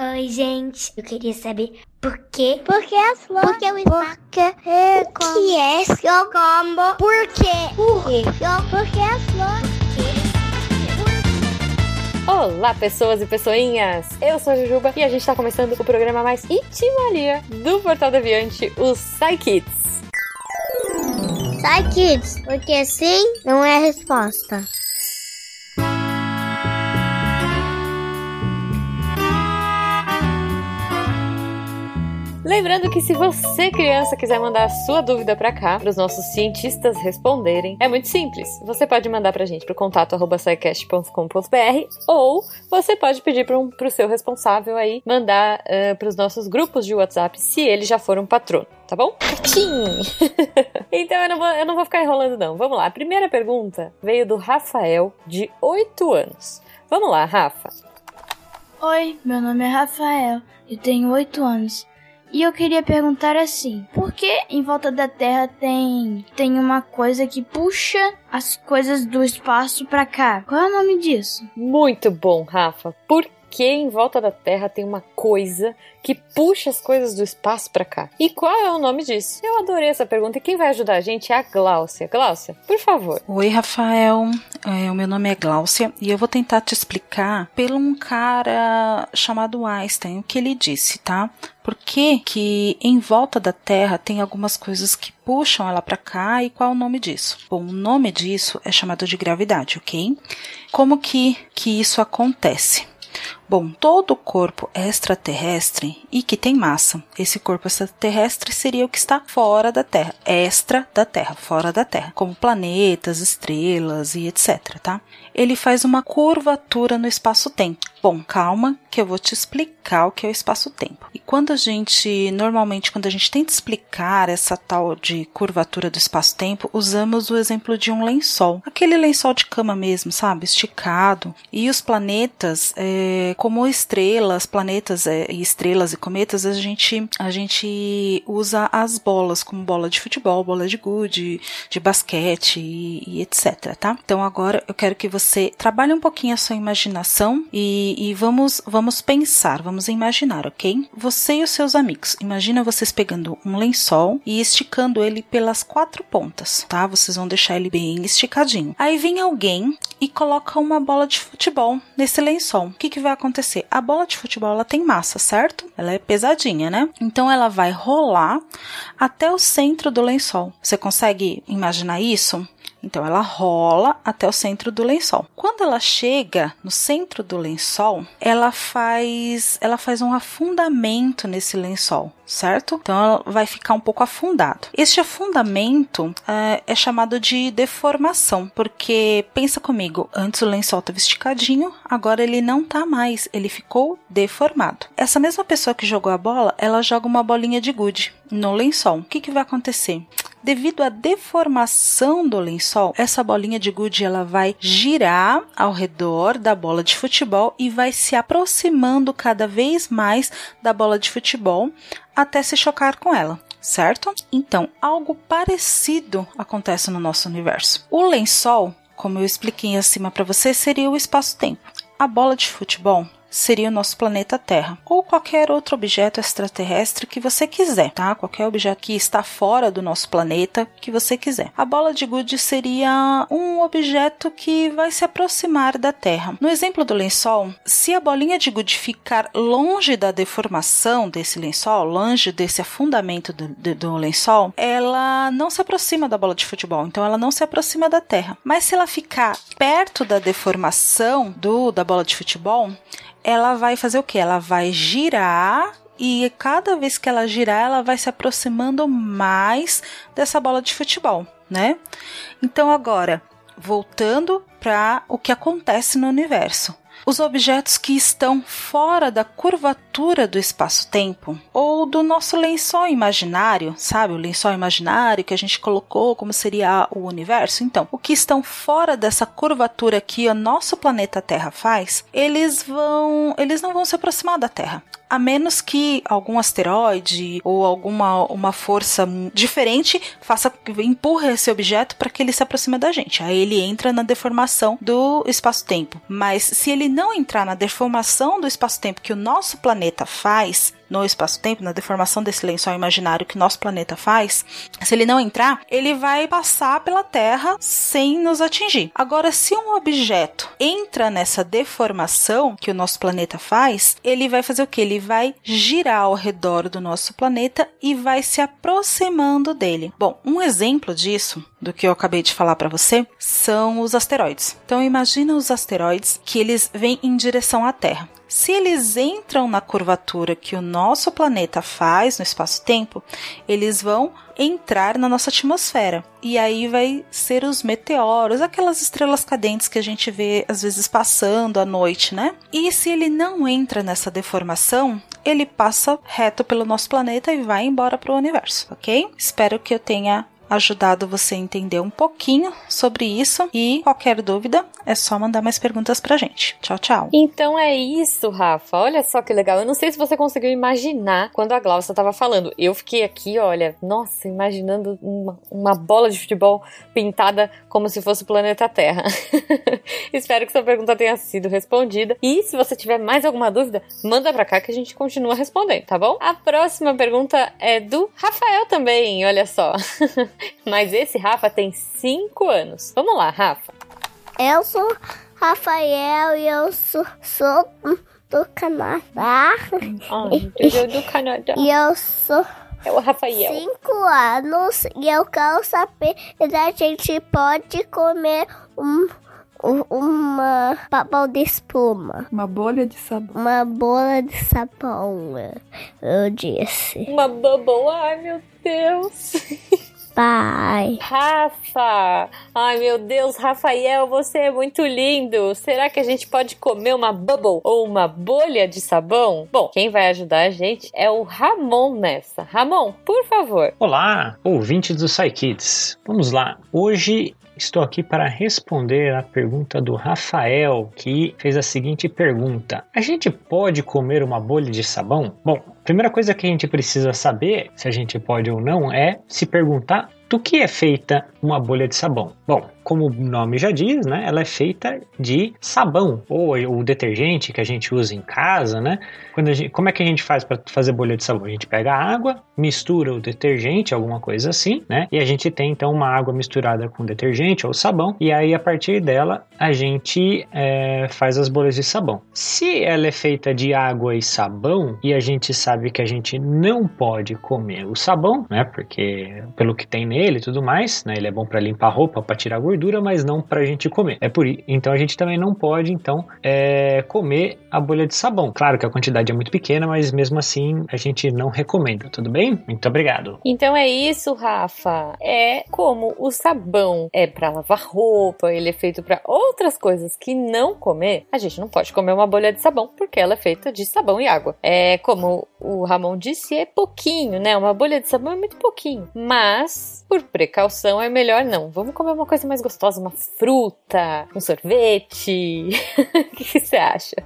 Oi, gente. Eu queria saber por quê? Por que as flores? Por que o é O que é seu combo? Por quê? Por quê? Por que as flores? Olá, pessoas e pessoinhas! Eu sou a Jujuba e a gente tá começando o programa mais itimalia do Portal Deviante, o Psy Kids. Sai, kids, porque sim não é a resposta. Lembrando que se você, criança, quiser mandar a sua dúvida pra cá, para os nossos cientistas responderem, é muito simples. Você pode mandar pra gente pro contato arroba scicast.com.br ou você pode pedir pro, um, pro seu responsável aí mandar uh, pros nossos grupos de WhatsApp se ele já for um patrono. Tá bom? Tchim! então eu não, vou, eu não vou ficar enrolando, não. Vamos lá. A primeira pergunta veio do Rafael, de 8 anos. Vamos lá, Rafa. Oi, meu nome é Rafael, eu tenho 8 anos. E eu queria perguntar assim: por que em volta da Terra tem tem uma coisa que puxa as coisas do espaço pra cá? Qual é o nome disso? Muito bom, Rafa. Por que em volta da Terra tem uma coisa que puxa as coisas do espaço para cá? E qual é o nome disso? Eu adorei essa pergunta e quem vai ajudar a gente é a Gláucia. Gláucia, por favor. Oi, Rafael. É, o meu nome é Gláucia e eu vou tentar te explicar pelo um cara chamado Einstein o que ele disse, tá? Por que, que em volta da Terra tem algumas coisas que puxam ela para cá e qual é o nome disso? Bom, o nome disso é chamado de gravidade, ok? Como que, que isso acontece? Bom, todo corpo extraterrestre e que tem massa, esse corpo extraterrestre seria o que está fora da Terra, extra da Terra, fora da Terra, como planetas, estrelas e etc, tá? Ele faz uma curvatura no espaço-tempo. Bom, calma, que eu vou te explicar o que é o espaço-tempo. E quando a gente, normalmente, quando a gente tenta explicar essa tal de curvatura do espaço-tempo, usamos o exemplo de um lençol. Aquele lençol de cama mesmo, sabe? Esticado. E os planetas, é, como estrelas, planetas é, e estrelas e cometas, a gente, a gente usa as bolas, como bola de futebol, bola de gude, de basquete e, e etc, tá? Então agora eu quero que você trabalhe um pouquinho a sua imaginação e e, vamos, vamos pensar, vamos imaginar, ok? Você e os seus amigos. Imagina vocês pegando um lençol e esticando ele pelas quatro pontas, tá? Vocês vão deixar ele bem esticadinho. Aí vem alguém e coloca uma bola de futebol nesse lençol. O que, que vai acontecer? A bola de futebol ela tem massa, certo? Ela é pesadinha, né? Então ela vai rolar até o centro do lençol. Você consegue imaginar isso? Então ela rola até o centro do lençol. Quando ela chega no centro do lençol, ela faz ela faz um afundamento nesse lençol, certo? Então ela vai ficar um pouco afundado. Este afundamento é, é chamado de deformação, porque pensa comigo, antes o lençol estava esticadinho, agora ele não tá mais, ele ficou deformado. Essa mesma pessoa que jogou a bola, ela joga uma bolinha de gude no lençol. O que, que vai acontecer? Devido à deformação do lençol, essa bolinha de gude ela vai girar ao redor da bola de futebol e vai se aproximando cada vez mais da bola de futebol até se chocar com ela certo? Então, algo parecido acontece no nosso universo. O lençol, como eu expliquei acima para você, seria o espaço-tempo. A bola de futebol seria o nosso planeta Terra, ou qualquer outro objeto extraterrestre que você quiser, tá? Qualquer objeto que está fora do nosso planeta que você quiser. A bola de gude seria um objeto que vai se aproximar da Terra. No exemplo do lençol, se a bolinha de gude ficar longe da deformação desse lençol, longe desse afundamento do, do, do lençol, ela não se aproxima da bola de futebol, então ela não se aproxima da Terra. Mas se ela ficar perto da deformação do da bola de futebol, ela vai fazer o que? Ela vai girar e cada vez que ela girar, ela vai se aproximando mais dessa bola de futebol, né? Então agora, voltando para o que acontece no universo. Os objetos que estão fora da curvatura do espaço-tempo ou do nosso lençol imaginário, sabe? O lençol imaginário que a gente colocou como seria o universo. Então, o que estão fora dessa curvatura que o nosso planeta Terra faz, eles vão, eles não vão se aproximar da Terra. A menos que algum asteroide ou alguma uma força diferente faça empurra esse objeto para que ele se aproxime da gente. Aí ele entra na deformação do espaço-tempo. Mas se ele não entrar na deformação do espaço-tempo que o nosso planeta faz, no espaço-tempo, na deformação desse lençol imaginário que nosso planeta faz, se ele não entrar, ele vai passar pela Terra sem nos atingir. Agora, se um objeto entra nessa deformação que o nosso planeta faz, ele vai fazer o que? Ele vai girar ao redor do nosso planeta e vai se aproximando dele. Bom, um exemplo disso do que eu acabei de falar para você são os asteroides. Então imagina os asteroides que eles vêm em direção à Terra. Se eles entram na curvatura que o nosso planeta faz no espaço-tempo, eles vão entrar na nossa atmosfera. E aí vai ser os meteoros, aquelas estrelas cadentes que a gente vê às vezes passando à noite, né? E se ele não entra nessa deformação, ele passa reto pelo nosso planeta e vai embora para o universo, ok? Espero que eu tenha ajudado você a entender um pouquinho sobre isso. E qualquer dúvida, é só mandar mais perguntas pra gente. Tchau, tchau. Então é isso, Rafa. Olha só que legal. Eu não sei se você conseguiu imaginar quando a Glaucia tava falando. Eu fiquei aqui, olha, nossa, imaginando uma, uma bola de futebol pintada como se fosse o planeta Terra. Espero que sua pergunta tenha sido respondida. E se você tiver mais alguma dúvida, manda pra cá que a gente continua respondendo, tá bom? A próxima pergunta é do Rafael também, olha só. Mas esse Rafa tem 5 anos. Vamos lá, Rafa. Eu sou Rafael e eu sou, sou do Canadá. Ai, eu do Canadá. E eu sou é o Rafael. Cinco anos e eu quero saber se a gente pode comer um, uma papel de espuma. Uma bolha de sabão. Uma bola de sabão, eu disse. Uma bubble, ai meu Deus. Pai. Rafa! Ai meu Deus, Rafael, você é muito lindo! Será que a gente pode comer uma bubble ou uma bolha de sabão? Bom, quem vai ajudar a gente é o Ramon nessa. Ramon, por favor. Olá, ouvintes do SciKids. Vamos lá. Hoje Estou aqui para responder a pergunta do Rafael, que fez a seguinte pergunta: A gente pode comer uma bolha de sabão? Bom, primeira coisa que a gente precisa saber se a gente pode ou não é se perguntar do que é feita uma bolha de sabão. Bom, como o nome já diz, né, ela é feita de sabão ou o detergente que a gente usa em casa, né? Quando gente, como é que a gente faz para fazer bolha de sabão? A gente pega água, mistura o detergente, alguma coisa assim, né? E a gente tem então uma água misturada com detergente ou sabão e aí a partir dela a gente é, faz as bolhas de sabão. Se ela é feita de água e sabão e a gente sabe que a gente não pode comer o sabão, né? Porque pelo que tem nele tudo mais, né? Ele é bom para limpar roupa, para tirar gordura gordura, mas não para a gente comer. É por então a gente também não pode então é, comer a bolha de sabão. Claro que a quantidade é muito pequena, mas mesmo assim a gente não recomenda. Tudo bem? Muito obrigado. Então é isso, Rafa. É como o sabão é para lavar roupa, ele é feito para outras coisas que não comer. A gente não pode comer uma bolha de sabão porque ela é feita de sabão e água. É como o Ramon disse, é pouquinho, né? Uma bolha de sabão é muito pouquinho, mas por precaução é melhor não. Vamos comer uma coisa mais gostosa, uma fruta, um sorvete. o que você acha?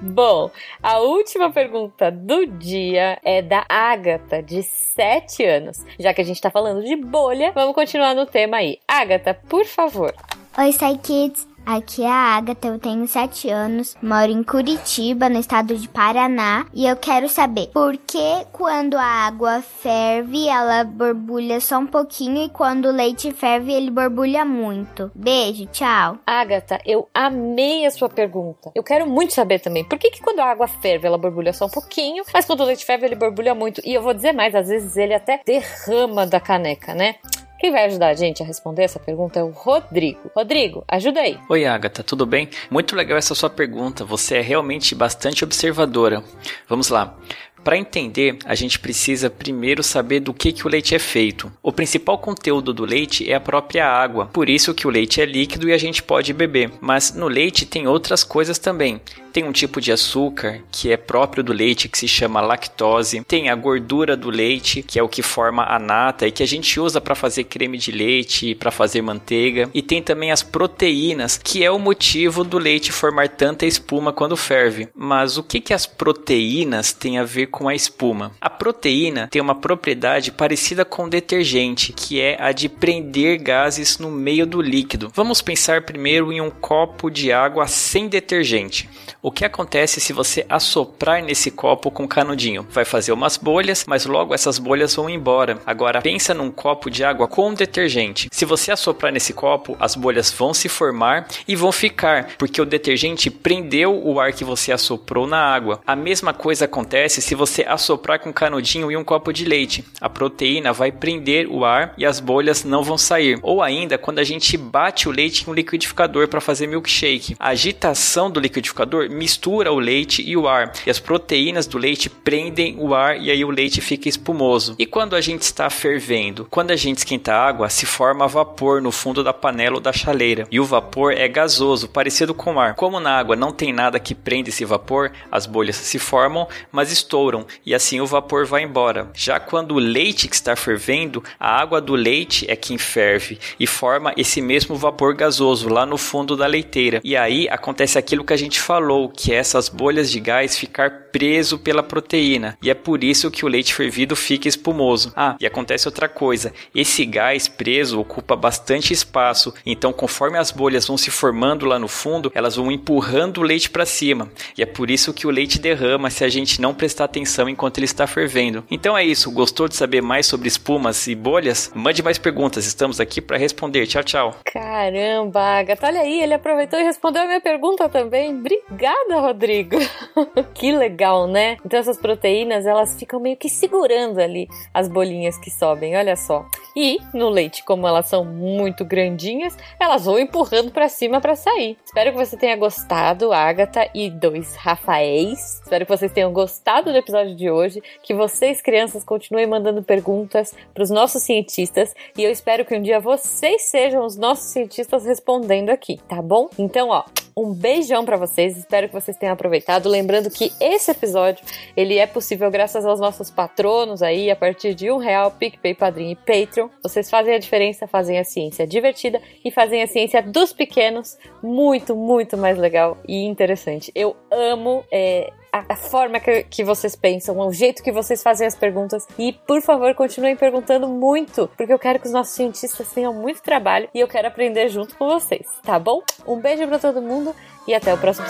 Bom, a última pergunta do dia é da Agatha, de 7 anos. Já que a gente tá falando de bolha, vamos continuar no tema aí. Agatha, por favor. Oi, Sai Kids. Aqui é a Agatha, eu tenho 7 anos, moro em Curitiba, no estado de Paraná, e eu quero saber por que quando a água ferve, ela borbulha só um pouquinho e quando o leite ferve, ele borbulha muito. Beijo, tchau. Agatha, eu amei a sua pergunta. Eu quero muito saber também, por que, que quando a água ferve, ela borbulha só um pouquinho, mas quando o leite ferve, ele borbulha muito? E eu vou dizer mais, às vezes ele até derrama da caneca, né? Quem vai ajudar a gente a responder essa pergunta é o Rodrigo. Rodrigo, ajuda aí. Oi, Agatha, tudo bem? Muito legal essa sua pergunta. Você é realmente bastante observadora. Vamos lá. Para entender, a gente precisa primeiro saber do que, que o leite é feito. O principal conteúdo do leite é a própria água, por isso que o leite é líquido e a gente pode beber. Mas no leite tem outras coisas também. Tem um tipo de açúcar que é próprio do leite que se chama lactose. Tem a gordura do leite, que é o que forma a nata e que a gente usa para fazer creme de leite, para fazer manteiga. E tem também as proteínas, que é o motivo do leite formar tanta espuma quando ferve. Mas o que que as proteínas têm a ver com a espuma? A proteína tem uma propriedade parecida com detergente, que é a de prender gases no meio do líquido. Vamos pensar primeiro em um copo de água sem detergente. O que acontece se você assoprar nesse copo com canudinho? Vai fazer umas bolhas, mas logo essas bolhas vão embora. Agora pensa num copo de água com detergente. Se você assoprar nesse copo, as bolhas vão se formar e vão ficar, porque o detergente prendeu o ar que você assoprou na água. A mesma coisa acontece se você assoprar com canudinho em um copo de leite. A proteína vai prender o ar e as bolhas não vão sair. Ou ainda quando a gente bate o leite em um liquidificador para fazer milkshake. A agitação do liquidificador mistura o leite e o ar, e as proteínas do leite prendem o ar e aí o leite fica espumoso. E quando a gente está fervendo? Quando a gente esquenta a água, se forma vapor no fundo da panela ou da chaleira, e o vapor é gasoso, parecido com ar. Como na água não tem nada que prende esse vapor, as bolhas se formam, mas estouram, e assim o vapor vai embora. Já quando o leite que está fervendo, a água do leite é quem ferve e forma esse mesmo vapor gasoso lá no fundo da leiteira. E aí acontece aquilo que a gente falou, que é essas bolhas de gás ficar preso pela proteína, e é por isso que o leite fervido fica espumoso. Ah, e acontece outra coisa, esse gás preso ocupa bastante espaço, então conforme as bolhas vão se formando lá no fundo, elas vão empurrando o leite para cima, e é por isso que o leite derrama se a gente não prestar atenção enquanto ele está fervendo. Então é isso, gostou de saber mais sobre espumas e bolhas? Mande mais perguntas, estamos aqui para responder. Tchau, tchau. Caramba, Agatha, olha aí, ele aproveitou e respondeu a minha pergunta também. Obrigada! Obrigada, Rodrigo. que legal, né? Então essas proteínas, elas ficam meio que segurando ali as bolinhas que sobem, olha só. E no leite, como elas são muito grandinhas, elas vão empurrando para cima para sair. Espero que você tenha gostado, Agatha e dois Rafaéis. Espero que vocês tenham gostado do episódio de hoje, que vocês crianças continuem mandando perguntas para os nossos cientistas e eu espero que um dia vocês sejam os nossos cientistas respondendo aqui, tá bom? Então, ó, um beijão para vocês, espero que vocês tenham aproveitado. Lembrando que esse episódio ele é possível graças aos nossos patronos aí, a partir de um real, PicPay, Padrinho e Patreon. Vocês fazem a diferença, fazem a ciência divertida e fazem a ciência dos pequenos muito, muito mais legal e interessante. Eu amo é, a, forma que, que vocês pensam, o jeito que vocês fazem as perguntas. E, por favor, continuem perguntando muito, porque eu quero que os nossos cientistas tenham muito trabalho e eu quero aprender junto com vocês, tá bom? Um beijo para todo mundo e até o próximo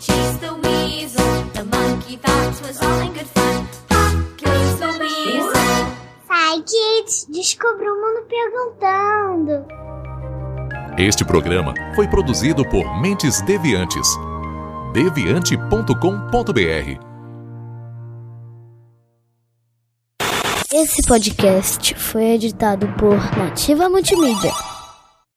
chased the weasel. The monkey thought was all in good fun. Descubra o mundo perguntando. Este programa foi produzido por Mentes Deviantes. deviante.com.br. Esse podcast foi editado por Nativa Multimídia.